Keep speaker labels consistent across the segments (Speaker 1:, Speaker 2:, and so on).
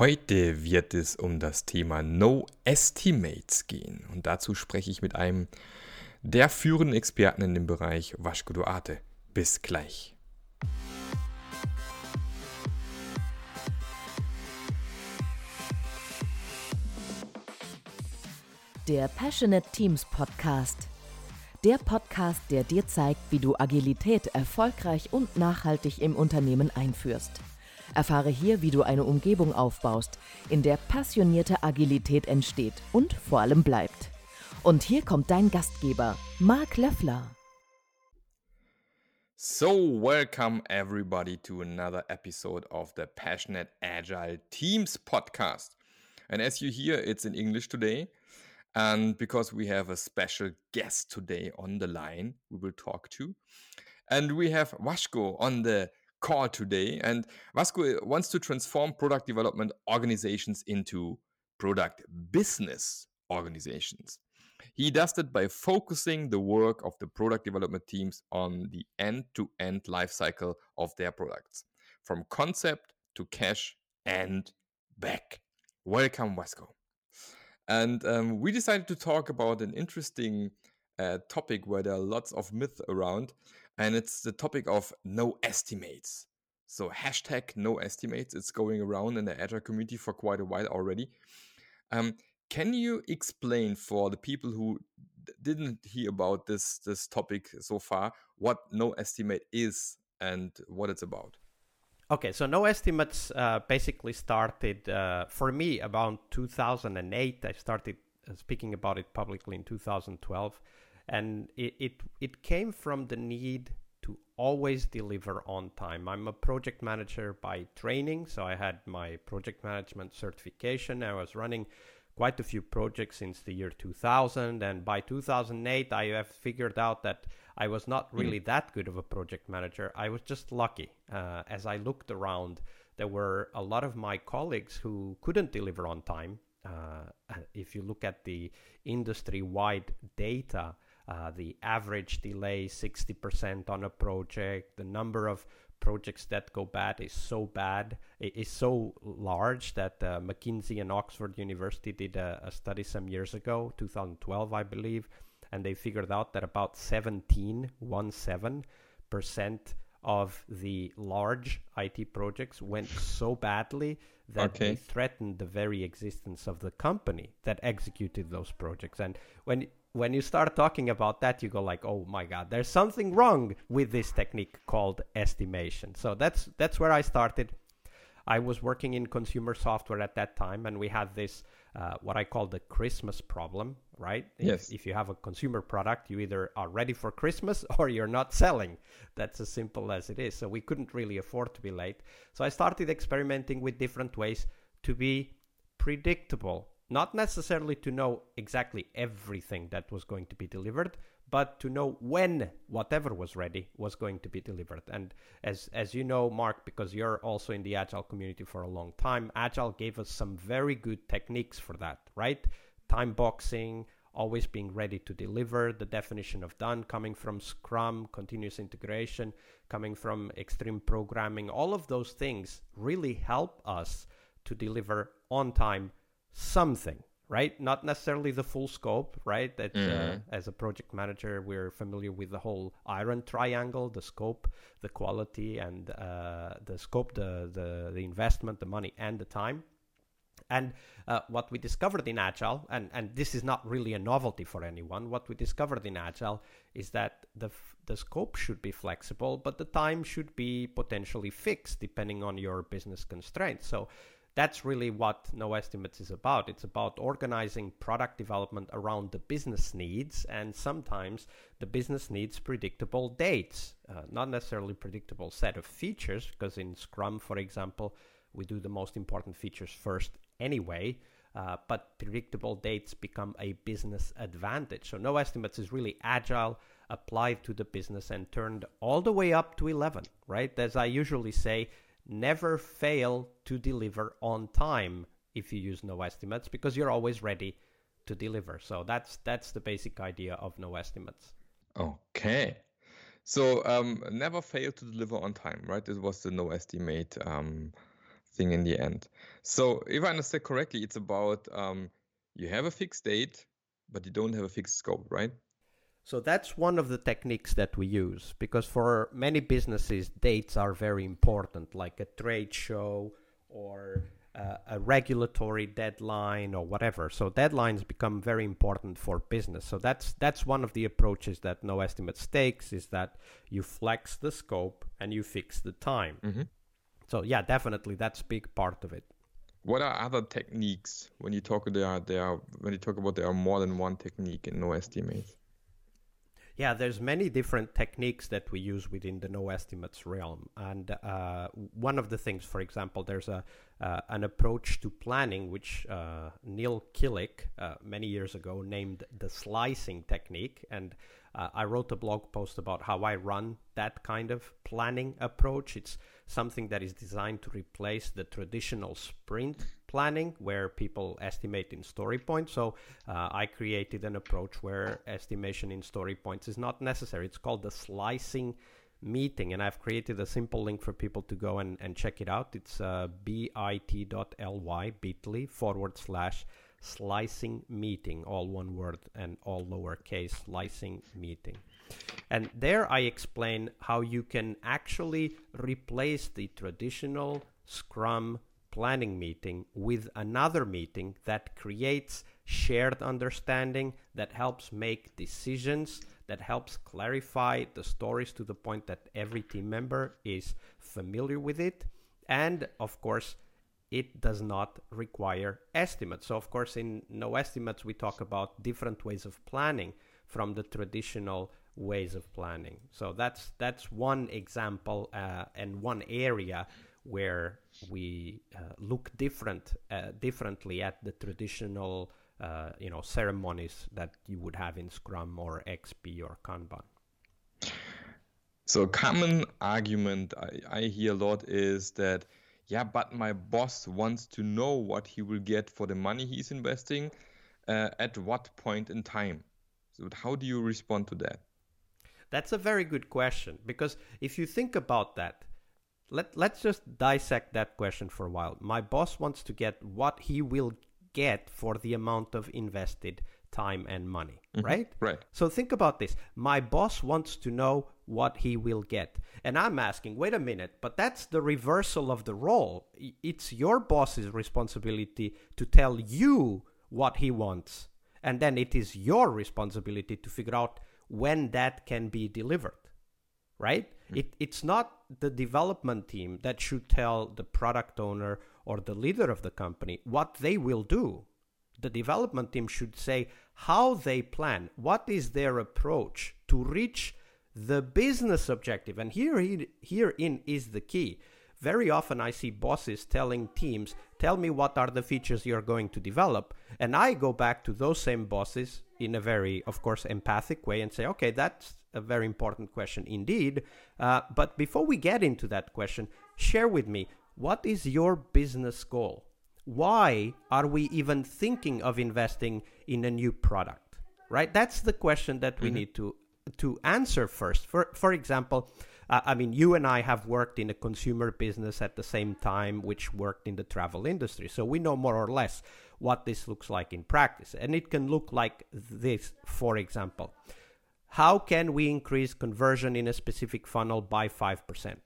Speaker 1: Heute wird es um das Thema No Estimates gehen und dazu spreche ich mit einem der führenden Experten in dem Bereich Vasco Duarte. Bis gleich.
Speaker 2: Der Passionate Teams Podcast. Der Podcast, der dir zeigt, wie du Agilität erfolgreich und nachhaltig im Unternehmen einführst. Erfahre hier, wie du eine Umgebung aufbaust, in der passionierte Agilität entsteht und vor allem bleibt. Und hier kommt dein Gastgeber, Marc Löffler.
Speaker 1: So, welcome everybody to another episode of the Passionate Agile Teams podcast. And as you hear, it's in English today. And because we have a special guest today on the line, we will talk to. And we have Vasco on the call today. And Vasco wants to transform product development organizations into product business organizations. He does that by focusing the work of the product development teams on the end to end lifecycle of their products, from concept to cash and back. Welcome, Vasco. And um, we decided to talk about an interesting uh, topic where there are lots of myths around, and it's the topic of no estimates. So hashtag no estimates. It's going around in the Agile community for quite a while already. Um, can you explain for the people who didn't hear about this this topic so far what no estimate is and what it's about?
Speaker 3: Okay, so no estimates uh, basically started uh, for me about 2008. I started uh, speaking about it publicly in 2012, and it, it it came from the need to always deliver on time. I'm a project manager by training, so I had my project management certification. I was running quite a few projects since the year 2000, and by 2008, I have figured out that I was not hmm. really mm. that good of a project manager. I was just lucky. Uh, as I looked around, there were a lot of my colleagues who couldn't deliver on time. Uh, if you look at the industry wide data, uh, the average delay 60% on a project, the number of projects that go bad is so bad, it is so large that uh, McKinsey and Oxford University did a, a study some years ago, 2012, I believe and they figured out that about 17, one seven percent of the large IT projects went so badly that okay. they threatened the very existence of the company that executed those projects. And when when you start talking about that, you go like, "Oh my God, there's something wrong with this technique called estimation." So that's that's where I started. I was working in consumer software at that time, and we had this uh, what I call the Christmas problem, right?
Speaker 1: Yes.
Speaker 3: If, if, you have a consumer product, you either are ready for Christmas or you're not selling. That's as simple as it is. So we couldn't really afford to be late. So I started experimenting with different ways to be predictable, not necessarily to know exactly everything that was going to be delivered, but to know when whatever was ready was going to be delivered. And as as you know, Marc, because you're also in the agile community for a long time, agile gave us some very good techniques for that, right? Time boxing, always being ready to deliver, the definition of done coming from Scrum, continuous integration, coming from extreme programming, all of those things really help us to deliver on time something right? Not necessarily the full scope, right? That uh, mm-hmm. as a project manager, we're familiar with the whole iron triangle: the scope, the quality, and uh, the scope, the, the the investment, the money, and the time. And uh, what we discovered in Agile, and, and this is not really a novelty for anyone, what we discovered in Agile is that the, f- the scope should be flexible, but the time should be potentially fixed depending on your business constraints. So that's really what no estimates is about. It's about organizing product development around the business needs and sometimes the business needs predictable dates uh, not necessarily predictable set of features because in scrum for example we do the most important features first anyway uh, but predictable dates become a business advantage. So no estimates is really agile applied to the business and turned all the way up to 11 right? As i usually say never fail to deliver on time if you use no estimates because you're always ready to deliver. So that's that's the basic idea of no estimates.
Speaker 1: Okay. So um, never fail to deliver on time, right? This was the no estimate um, thing in the end. So if I understand correctly, it's about um, you have a fixed date, but you don't have a fixed scope, right?
Speaker 3: So that's one of the techniques that we use because for many businesses, dates are very important, like a trade show or uh, a regulatory deadline or whatever. So deadlines become very important for business. So that's that's one of the approaches that No Estimates takes is that you flex the scope and you fix the time.
Speaker 1: Mm-hmm.
Speaker 3: So yeah, definitely that's big part of it.
Speaker 1: What are other techniques when you talk there? There are when you talk about there are more than one technique in No Estimates.
Speaker 3: Yeah, there's many different techniques that we use within the no estimates realm, and uh, one of the things, for example, there's a uh, an approach to planning which uh, Neil Killick uh, many years ago named the slicing technique, and uh, I wrote a blog post about how I run that kind of planning approach. It's something that is designed to replace the traditional sprint planning where people estimate in story points. So uh, I created an approach where estimation in story points is not necessary. It's called the slicing meeting and I've created a simple link for people to go and, and check it out. It's uh, bit.ly bit.ly forward slash slicing meeting, all one word and all lowercase slicing meeting. And there I explain how you can actually replace the traditional Scrum planning meeting with another meeting that creates shared understanding, that helps make decisions, that helps clarify the stories to the point that every team member is familiar with it. And of course, it does not require estimates. So, of course, in no estimates, we talk about different ways of planning from the traditional ways of planning. So that's that's one example uh, and one area where we uh, look different uh, differently at the traditional uh, you know ceremonies that you would have in Scrum or XP or Kanban.
Speaker 1: So a common argument I, I hear a lot is that yeah, but my boss wants to know what he will get for the money he's investing uh, at what point in time. So how do you respond to that?
Speaker 3: That's a very good question because if you think about that, let, let's just dissect that question for a while. My boss wants to get what he will get for the amount of invested time and money, mm-hmm. right?
Speaker 1: Right.
Speaker 3: So think about this. My boss wants to know what he will get. And I'm asking, wait a minute, but that's the reversal of the role. It's your boss's responsibility to tell you what he wants. And then it is your responsibility to figure out when that can be delivered right? Mm. it, it's not the development team that should tell the product owner or the leader of the company what they will do. The development team should say how they plan. What is their approach to reach the business objective? And here herein is the key. Very often I see bosses telling teams, tell me what are the features you're going to develop. And I go back to those same bosses in a very, of course, empathic way and say, okay, that's a very important question indeed. Uh, but before we get into that question, share with me what is your business goal? Why are we even thinking of investing in a new product? Right? That's the question that we mm-hmm. need to to answer first. For for example, uh, I mean, you and I have worked in a consumer business at the same time, which worked in the travel industry, so we know more or less what this looks like in practice, and it can look like this. For example, how can we increase conversion in a specific funnel by five percent?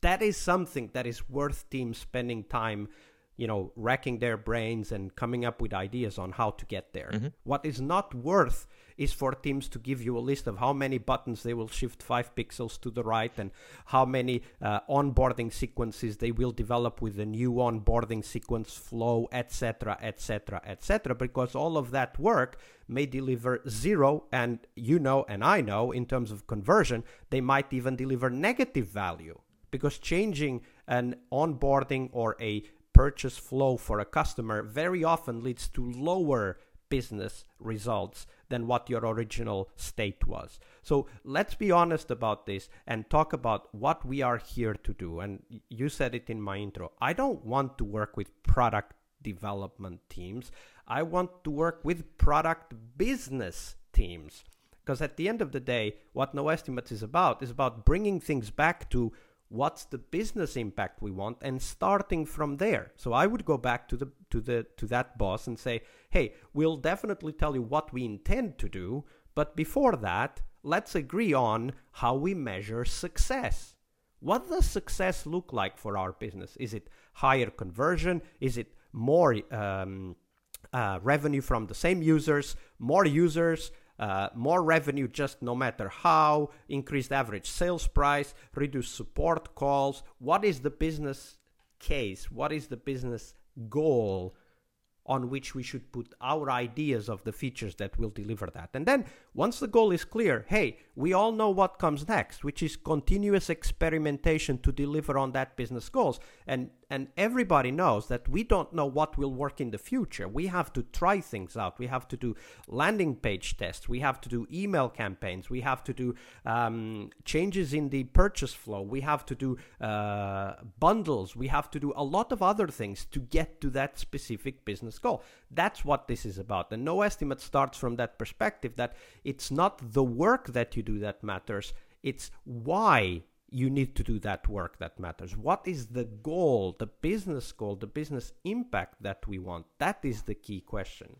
Speaker 3: That is something that is worth teams spending time you know, racking their brains and coming up with ideas on how to get there. Mm-hmm. What is not worth is for teams to give you a list of how many buttons they will shift five pixels to the right and how many uh, onboarding sequences they will develop with the new onboarding sequence flow, etc., etc., etc. Because all of that work may deliver zero, and you know, and I know, in terms of conversion, they might even deliver negative value because changing an onboarding or a purchase flow for a customer very often leads to lower business results than what your original state was. So let's be honest about this and talk about what we are here to do. And you said it in my intro. I don't want to work with product development teams, I want to work with product business teams. Because at the end of the day, what No Estimates is about is about bringing things back to what's the business impact we want and starting from there so i would go back to the to the to that boss and say hey we'll definitely tell you what we intend to do but before that let's agree on how we measure success what does success look like for our business is it higher conversion is it more um, uh, revenue from the same users more users uh, more revenue just no matter how, increased average sales price, reduced support calls. What is the business case? What is the business goal on which we should put our ideas of the features that will deliver that. And then once the goal is clear, hey, we all know what comes next, which is continuous experimentation to deliver on that business goals. And and everybody knows that we don't know what will work in the future. We have to try things out. We have to do landing page tests. We have to do email campaigns. We have to do um, changes in the purchase flow. We have to do uh, bundles. We have to do a lot of other things to get to that specific business goal. That's what this is about. And no estimate starts from that perspective that it's not the work that you do that matters, it's why you need to do that work that matters. What is the goal, the business goal, the business impact that we want? That is the key question.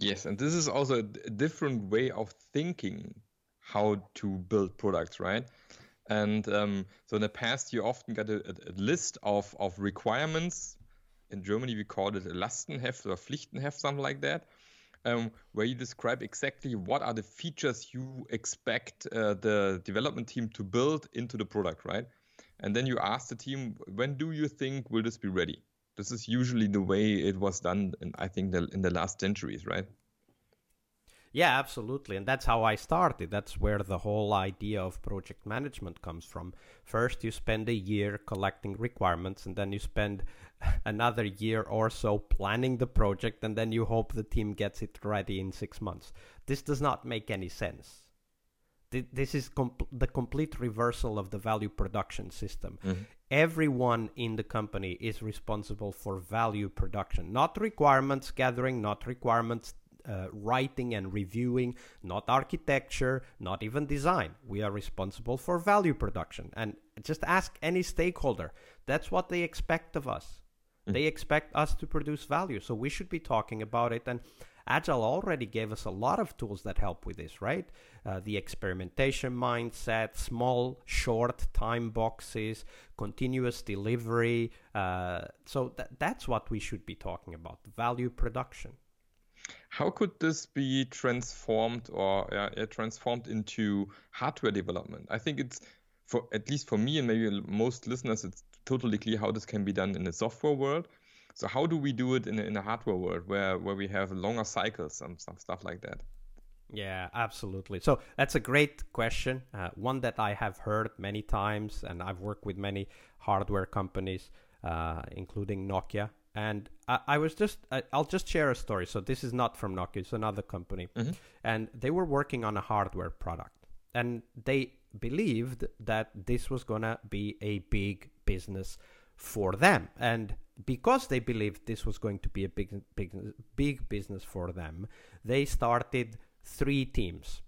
Speaker 1: Yes, and this is also a different way of thinking how to build products, right? And um, so in the past, you often get a, a, list of, of requirements. In Germany, we call it a Lastenheft or Pflichtenheft, something like that um, where you describe exactly what are the features you expect uh, the development team to build into the product, right? And then you ask the team, when do you think will this be ready? This is usually the way it was done, in, I think, the, in the last centuries, right?
Speaker 3: Yeah, absolutely. And that's how I started. That's where the whole idea of project management comes from. First, you spend a year collecting requirements, and then you spend another year or so planning the project, and then you hope the team gets it ready in six months. This does not make any sense. This is comp- the complete reversal of the value production system. Mm-hmm. Everyone in the company is responsible for value production, not requirements gathering, not requirements uh, writing and reviewing, not architecture, not even design. We are responsible for value production. And just ask any stakeholder. That's what they expect of us. Mm. They expect us to produce value. So we should be talking about it. And Agile already gave us a lot of tools that help with this, right? Uh, the experimentation mindset, small, short time boxes, continuous delivery. Uh, so th- that's what we should be talking about value production.
Speaker 1: How could this be transformed or uh, transformed into hardware development? I think it's for at least for me and maybe most listeners, it's totally clear how this can be done in the software world. So how do we do it in a, in a hardware world where where we have longer cycles and some stuff like that?
Speaker 3: Yeah, absolutely. So that's a great question. Uh, one that I have heard many times, and I've worked with many hardware companies, uh, including Nokia. And I, I was just, I, will just share a story. So this is not from Nokia; it's another company, mm-hmm. and they were working on a hardware product, and they believed that this was gonna be a big business for them. And because they believed this was going to be a big, big, big business for them, they started three teams.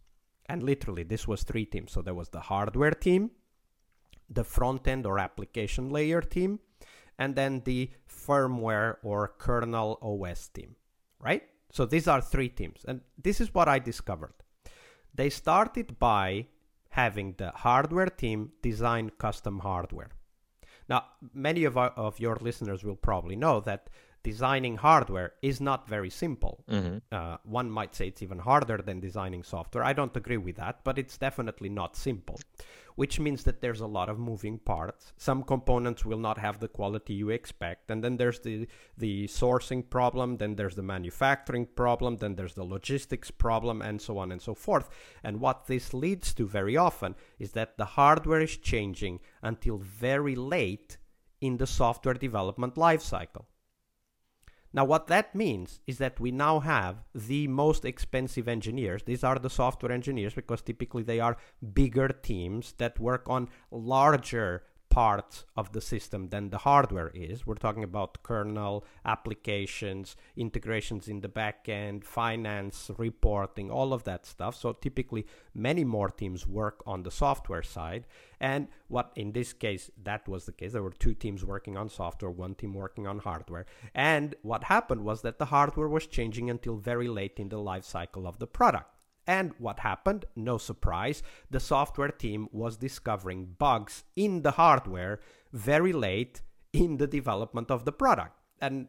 Speaker 3: And literally, this was three teams. So there was the hardware team, the front end or application layer team, and then the firmware or kernel OS team, right? So these are three teams. And this is what I discovered. They started by having the hardware team design custom hardware. Now, many of, our, of your listeners will probably know that designing hardware is not very simple. Mm-hmm. Uh, one might say it's even harder than designing software. I don't agree with that, but it's definitely not simple which means that there's a lot of moving parts. Some components will not have the quality you expect, and then there's the the sourcing problem, then there's the manufacturing problem, then there's the logistics problem, and so on and so forth. And what this leads to very often is that the hardware is changing until very late in the software development lifecycle. Now, what that means is that we now have the most expensive engineers. These are the software engineers because typically they are bigger teams that work on larger parts of the system than the hardware is. We're talking about kernel, applications, integrations in the backend, finance, reporting, all of that stuff. So typically, many more teams work on the software side. And what in this case, that was the case. There were two teams working on software, one team working on hardware. And what happened was that the hardware was changing until very late in the life cycle of the product. And what happened? No surprise, the software team was discovering bugs in the hardware very late in the development of the product. And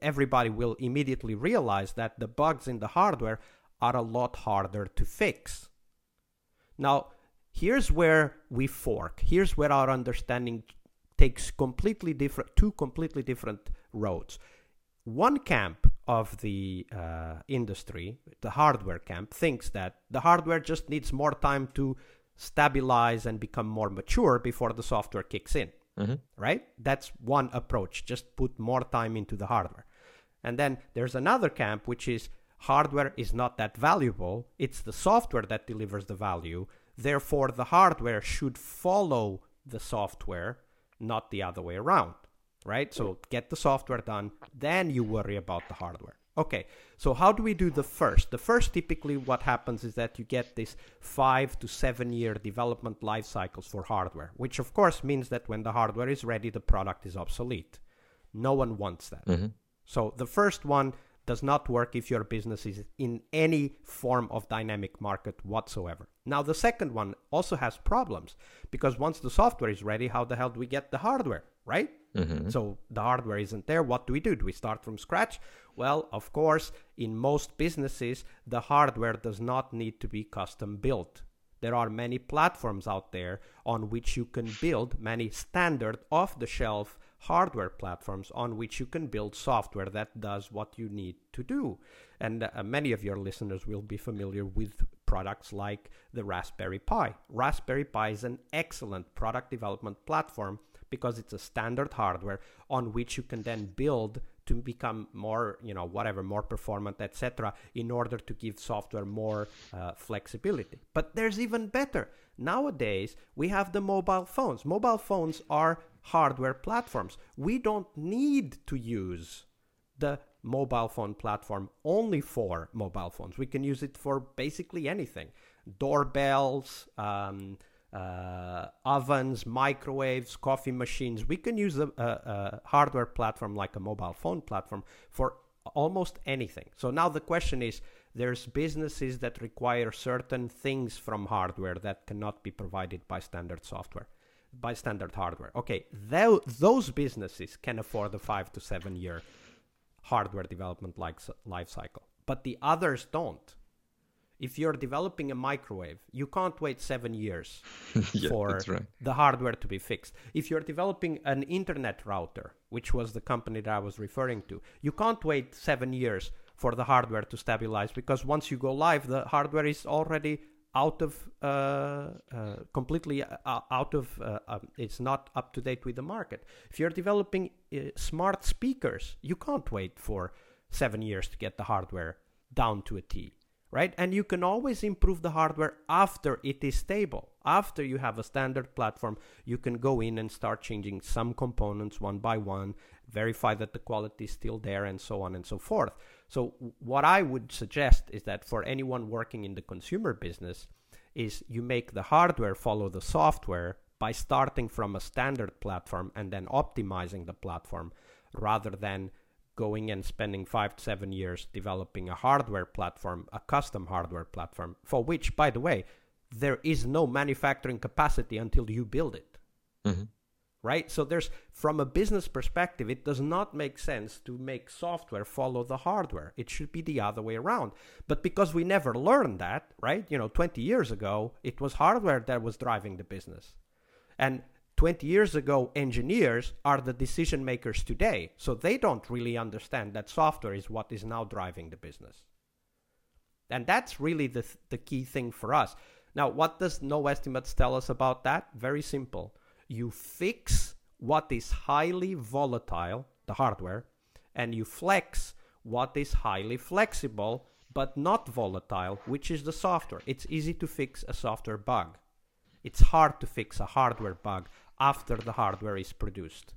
Speaker 3: everybody will immediately realize that the bugs in the hardware are a lot harder to fix. Now, here's where we fork. Here's where our understanding takes completely different two completely different roads. One camp of the uh, industry, the hardware camp, thinks that the hardware just needs more time to stabilize and become more mature before the software kicks in. Mm-hmm. Right? That's one approach. Just put more time into the hardware. And then there's another camp, which is hardware is not that valuable. It's the software that delivers the value. Therefore, the hardware should follow the software, not the other way around right? So get the software done, then you worry about the hardware. Okay, so how do we do the first? The first, typically, what happens is that you get this five to seven year development life cycles for hardware, which of course means that when the hardware is ready, the product is obsolete. No one wants that. Mm-hmm. So the first one does not work if your business is in any form of dynamic market whatsoever. Now, the second one also has problems because once the software is ready, how the hell do we get the hardware, right? Mm-hmm. So the hardware isn't there. What do we do? Do we start from scratch? Well, of course, in most businesses, the hardware does not need to be custom built. There are many platforms out there on which you can build many standard off the shelf hardware platforms on which you can build software that does what you need to do. And uh, many of your listeners will be familiar with products like the Raspberry Pi. Raspberry Pi is an excellent product development platform because it's a standard hardware on which you can then build to become more you know whatever more performant etc in order to give software more uh, flexibility but there's even better nowadays we have the mobile phones mobile phones are hardware platforms we don't need to use the mobile phone platform only for mobile phones we can use it for basically anything doorbells um, uh, ovens, microwaves, coffee machines. We can use a, a, a, hardware platform like a mobile phone platform for almost anything. So now the question is there's businesses that require certain things from hardware that cannot be provided by standard software, by standard hardware. Okay, th- those businesses can afford the five to seven year hardware development life cycle, but the others don't if you're developing a microwave, you can't wait seven years yeah, for right. the hardware to be fixed. If you're developing an internet router, which was the company that I was referring to, you can't wait seven years for the hardware to stabilize because once you go live, the hardware is already out of uh, uh, completely uh, out of uh, um, it's not up to date with the market. If you're developing uh, smart speakers, you can't wait for seven years to get the hardware down to a T right? And you can always improve the hardware after it is stable. After you have a standard platform, you can go in and start changing some components one by one, verify that the quality is still there, and so on and so forth. So, what I would suggest is that for anyone working in the consumer business, is you make the hardware follow the software by starting from a standard platform and then optimizing the platform rather than going and spending five to seven years developing a hardware platform, a custom hardware platform, for which, by the way, there is no manufacturing capacity until you build it. Mm-hmm. Right? So there's from a business perspective, it does not make sense to make software follow the hardware. It should be the other way around. But because we never learned that, right? You know, 20 years ago, it was hardware that was driving the business. And 20 years ago, engineers are the decision makers today. So they don't really understand that software is what is now driving the business. And that's really the, the key thing for us. Now, what does no estimates tell us about that? Very simple. You fix what is highly volatile, the hardware, and you flex what is highly flexible but not volatile, which is the software. It's easy to fix a software bug. It's hard to fix a hardware bug after the hardware is produced.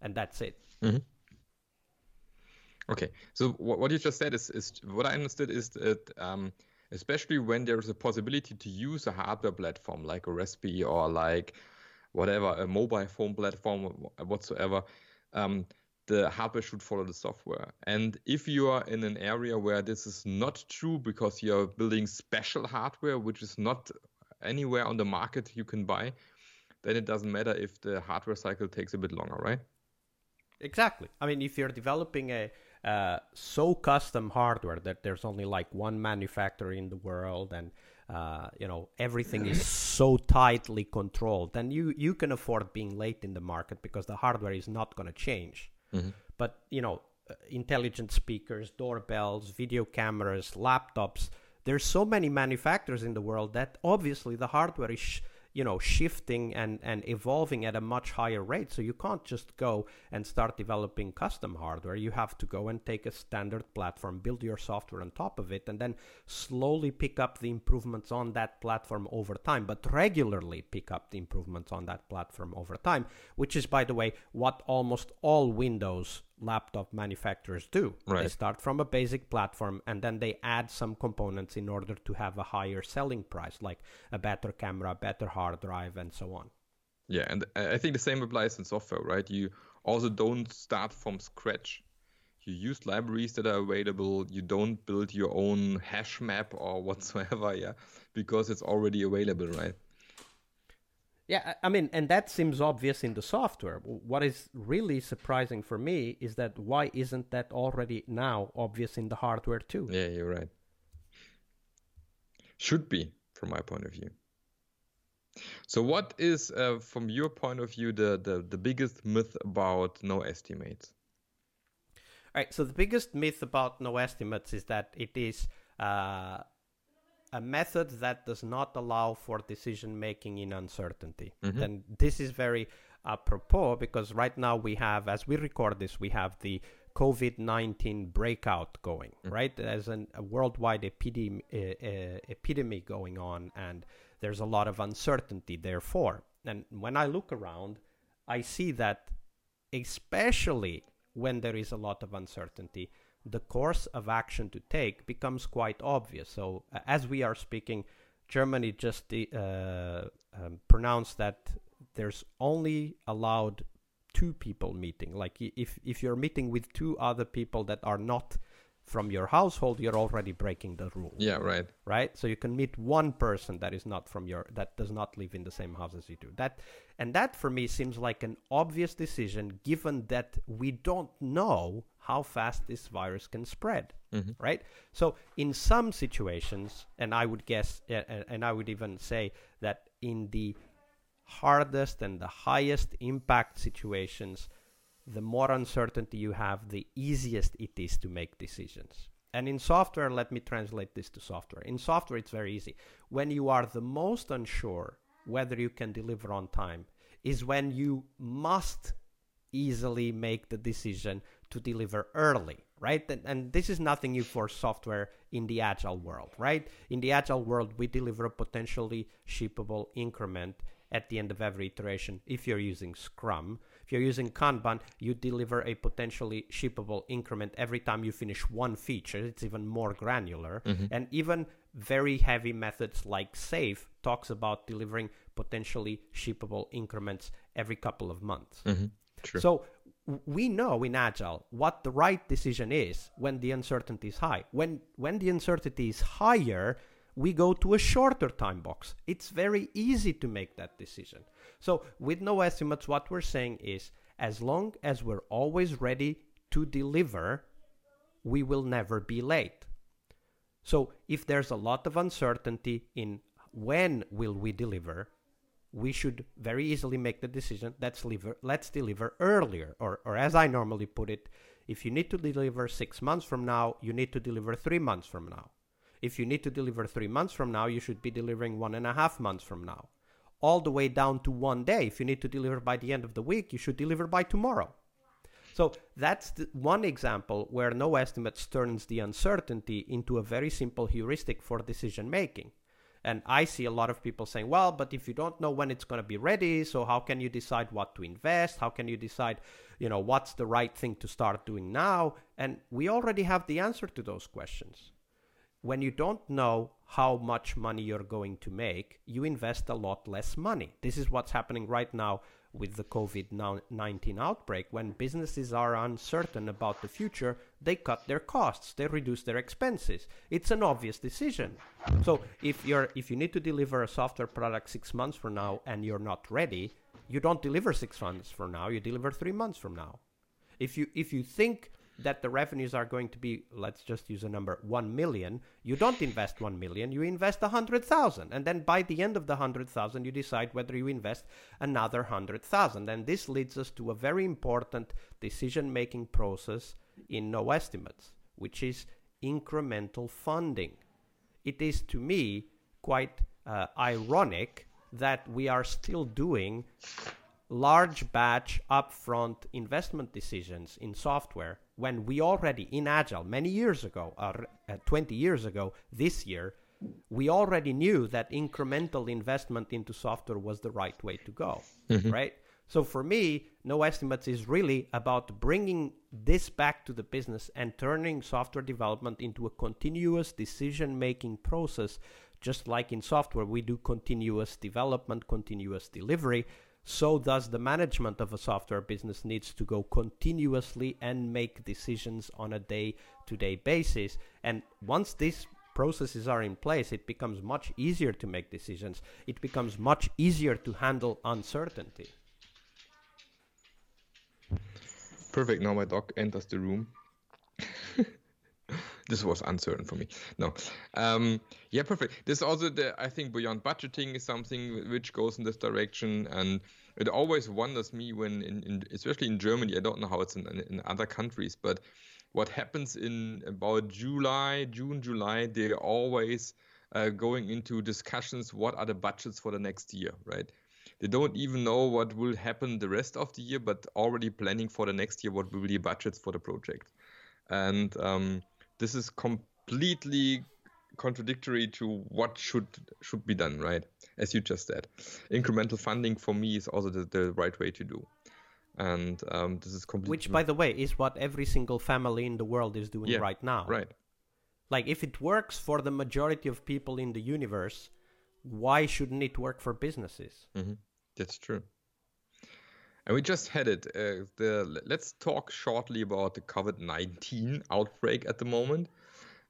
Speaker 3: And that's it.
Speaker 1: Mm-hmm. Okay, so what, you just said is, is what I understood is that um, especially when there is a possibility to use a hardware platform like a Raspberry or like whatever a mobile phone platform whatsoever, um, the hardware should follow the software. And if you are in an area where this is not true because you're building special hardware which is not anywhere on the market you can buy, then it doesn't matter if the hardware cycle takes a bit longer, right?
Speaker 3: Exactly. I mean, if you're developing a uh, so custom hardware that there's only like one manufacturer in the world and uh, you know everything is so tightly controlled then you you can afford being late in the market because the hardware is not going to change mm-hmm. but you know uh, intelligent speakers doorbells video cameras laptops there's so many manufacturers in the world that obviously the hardware is sh- you know shifting and and evolving at a much higher rate. So you can't just go and start developing custom hardware. You have to go and take a standard platform build your software on top of it and then slowly pick up the improvements on that platform over time but regularly pick up the improvements on that platform over time which is by the way what almost all windows laptop manufacturers do. Right. They start from a basic platform and then they add some components in order to have a higher selling price, like a better camera, better hard drive, and so on.
Speaker 1: Yeah, and I think the same applies in software, right? You also don't start from scratch. You use libraries that are available. You don't build your own hash map or whatsoever, yeah, because it's already available, right?
Speaker 3: Yeah, I mean, and that seems obvious in the software. What is really surprising for me is that why isn't that already now obvious in the hardware too?
Speaker 1: Yeah, you're right. Should be, from my point of view. So, what is, uh, from your point of view, the, the, the biggest myth about no estimates?
Speaker 3: All right. So, the biggest myth about no estimates is that it is uh, a method that does not allow for decision making in uncertainty. Mm-hmm. And this is very apropos because right now we have, as we record this, we have the COVID 19 breakout going, mm-hmm. right? There's an, a worldwide epidem- uh, uh, epidemic going on, and there's a lot of uncertainty, therefore. And when I look around, I see that, especially when there is a lot of uncertainty, the course of action to take becomes quite obvious. So, uh, as we are speaking, Germany just uh, um, pronounced that there's only allowed two people meeting. Like if if you're meeting with two other people that are not from your household, you're already breaking the rule.
Speaker 1: Yeah, right.
Speaker 3: Right. So you can meet one person that is not from your that does not live in the same house as you do. That and that for me seems like an obvious decision, given that we don't know how fast this virus can spread. Mm-hmm. Right. So in some situations, and I would guess, and I would even say that in the hardest and the highest impact situations the more uncertainty you have, the easiest it is to make decisions. And in software, let me translate this to software. In software, it's very easy. When you are the most unsure whether you can deliver on time, is when you must easily make the decision to deliver early, right? And, and, this is nothing new for software in the agile world, right? In the agile world, we deliver a potentially shippable increment at the end of every iteration if you're using Scrum. If you're using Kanban, you deliver a potentially shippable increment every time you finish one feature. It's even more granular. Mm-hmm. And even very heavy methods like SAFe talks about delivering potentially shippable increments every couple of months. Mm-hmm. So we know in agile what the right decision is when the uncertainty is high. When when the uncertainty is higher, we go to a shorter time box. It's very easy to make that decision. So, with no estimates, what we're saying is as long as we're always ready to deliver, we will never be late. So, if there's a lot of uncertainty in when will we deliver, we should very easily make the decision let's deliver, let's deliver earlier. Or, or as I normally put it, if you need to deliver six months from now, you need to deliver three months from now. If you need to deliver three months from now, you should be delivering one and a half months from now. All the way down to one day. If you need to deliver by the end of the week, you should deliver by tomorrow. So that's one example where no estimates turns the uncertainty into a very simple heuristic for decision making. And I see a lot of people saying, well, but if you don't know when it's going to be ready, so how can you decide what to invest? How can you decide, you know, what's the right thing to start doing now? And we already have the answer to those questions. When you don't know how much money you're going to make, you invest a lot less money. This is what's happening right now with the COVID 19 outbreak. When businesses are uncertain about the future, they cut their costs, they reduce their expenses. It's an obvious decision. So if you're if you need to deliver a software product six months from now and you're not ready, you don't deliver six months from now, you deliver three months from now. If you if you think that the revenues are going to be let's just use a number 1 million. You don't invest 1 million you invest 100,000 and then by the end of the 100,000 you decide whether you invest another 100,000 and this leads us to a very important decision making process in no estimates which is incremental funding. It is to me quite uh, ironic that we are still doing large batch upfront investment decisions in software when we already in agile many years ago or uh, 20 years ago this year we already knew that incremental investment into software was the right way to go mm-hmm. right so for me no estimates is really about bringing this back to the business and turning software development into a continuous decision making process just like in software we do continuous development continuous delivery so does the management of a software business needs to go continuously and make decisions on a day to day basis. And once these processes are in place it becomes much easier to make decisions. It becomes much easier to handle uncertainty.
Speaker 1: Perfect. Now my dog enters the room this was uncertain for me. No, um, yeah, perfect. This also, the, I think, beyond budgeting is something which goes in this direction, and it always wonders me when, in, in especially in Germany, I don't know how it's in, in other countries, but what happens in about July, June, July, they're always uh, going into discussions. What are the budgets for the next year, right? They don't even know what will happen the rest of the year, but already planning for the next year what will be budgets for the project. And um, this is completely contradictory to what should should be done right? As you just said. Incremental funding for me is also the, the right way to do. And um, this is completely
Speaker 3: which by the way is what every single family in the world is doing
Speaker 1: yeah,
Speaker 3: right now.
Speaker 1: right.
Speaker 3: Like if it works for the majority of people in the universe why shouldn't it work for businesses?
Speaker 1: Mm-hmm. that's true and we just had it. Uh, the, let's talk shortly about the COVID 19 outbreak at the moment.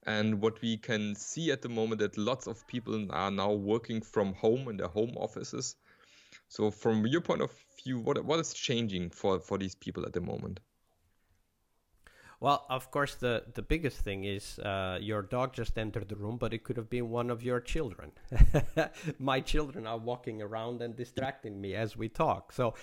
Speaker 1: And what we can see at the moment that lots of people are now working from home in their home offices. So, from your point of view, what what is changing for, for these people at the moment?
Speaker 3: Well, of course, the, the biggest thing is uh, your dog just entered the room, but it could have been one of your children. My children are walking around and distracting me as we talk. So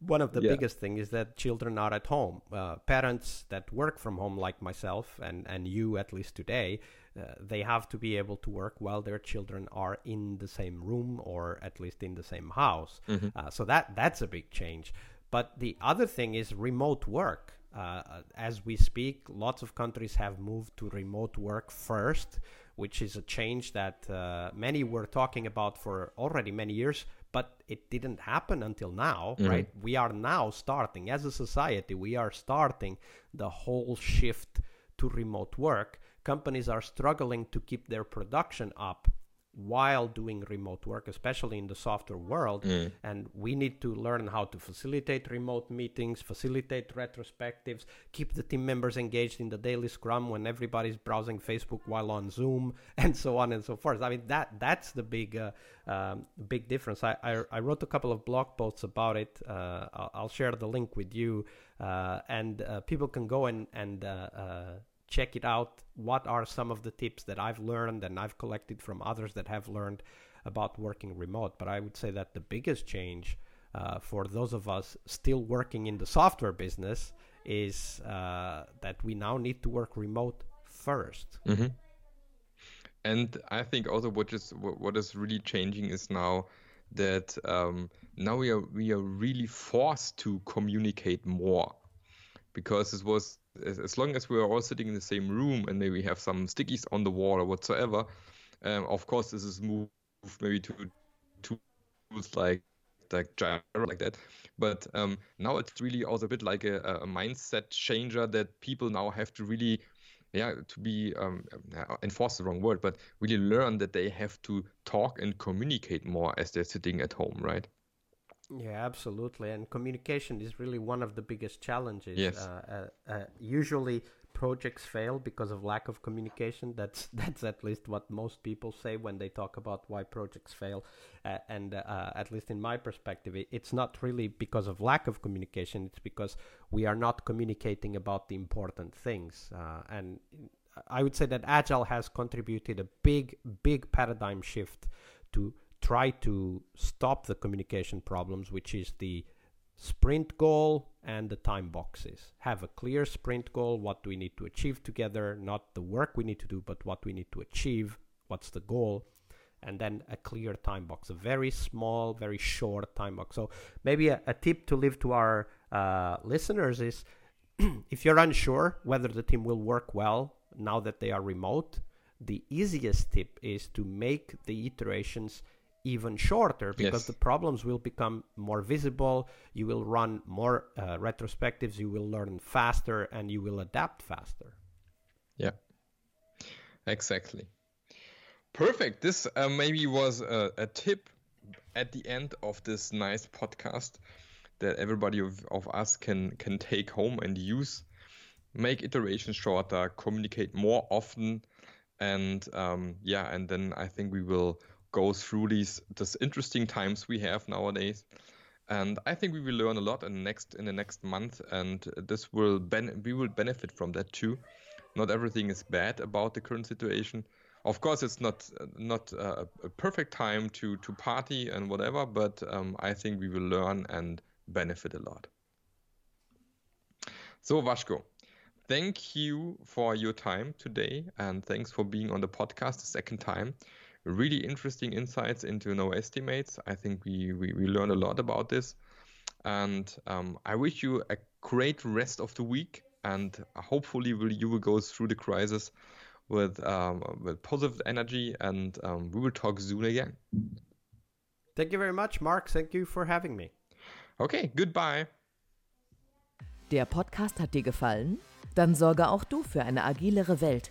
Speaker 3: one of the yeah. biggest things is that children are at home. Uh, parents that work from home, like myself and, and you at least today, uh, they have to be able to work while their children are in the same room or at least in the same house. Mm-hmm. Uh, so that that's a big change. But the other thing is remote work. Uh, as we speak, lots of countries have moved to remote work first, which is a change that uh, many were talking about for already many years but it didn't happen until now mm-hmm. right? We are now starting as a society we are starting the whole shift to remote work. Companies are struggling to keep their production up while doing remote work, especially in the software world. Mm. And we need to learn how to facilitate remote meetings, facilitate retrospectives, keep the team members engaged in the daily scrum when everybody's browsing Facebook while on Zoom, and so on and so forth. I mean, that that's the big uh, um, big difference. I, I, I, wrote a couple of blog posts about it. Uh, I'll, I'll, share the link with you, uh, and uh, people can go and and uh, uh, check it out. What are some of the tips that I've learned and I've collected from others that have learned about working remote? But I would say that the biggest change uh, for those of us still working in the software business is uh, that we now need to work remote 1st
Speaker 1: mm-hmm. And I think also what is what is really changing is now that um, now we are we are really forced to communicate more because it was as long as we are all sitting in the same room and maybe have some stickies on the wall or whatsoever, Um, of course, this is moved maybe to tools like like Jira like that. But um, now it's really also a bit like a, a, mindset changer that people now have to really, yeah, to be um, enforce the wrong word, but really learn that they have to talk and communicate more as they're sitting at home, right?
Speaker 3: Yeah, absolutely. And communication is really one of the biggest challenges.
Speaker 1: Yes.
Speaker 3: Uh, uh, uh, usually, projects fail because of lack of communication. That's that's at least what most people say when they talk about why projects fail. Uh, and uh, at least in my perspective, it, it's not really because of lack of communication. It's because we are not communicating about the important things. Uh, and I would say that Agile has contributed a big, big paradigm shift to try to stop the communication problems, which is the sprint goal and the time boxes. Have a clear sprint goal, what do we need to achieve together, not the work we need to do, but what we need to achieve, what's the goal, and then a clear time box, a very small, very short time box. So maybe a, a tip to leave to our uh, listeners is if you're unsure whether the team will work well now that they are remote, the easiest tip is to make the iterations even shorter because yes. the problems will become more visible. You will run more uh, retrospectives, you will learn faster, and you will adapt faster.
Speaker 1: Yeah, exactly. Perfect. This uh, maybe was a, a, tip at the end of this nice podcast that everybody of, of us can can take home and use. Make iterations shorter, communicate more often, and um, yeah, and then I think we will go through these this interesting times we have nowadays. And I think we will learn a lot in the next in the next month, and this will ben- we will benefit from that too. Not everything is bad about the current situation. Of course, it's not not a, a perfect time to to party and whatever, but um, I think we will learn and benefit a lot. So Vasco, thank you for your time today, and thanks for being on the podcast the second time really interesting insights into no estimates. I think we, we, we learned a lot about this. And um, I wish you a great rest of the week. And hopefully, will, you will go through the crisis with, um, with positive energy. And um, we will talk soon again.
Speaker 3: Thank you very much, Marc. Thank you for having me.
Speaker 1: Okay, goodbye.
Speaker 2: Der Podcast hat dir gefallen? Dann sorge auch du für eine agilere Welt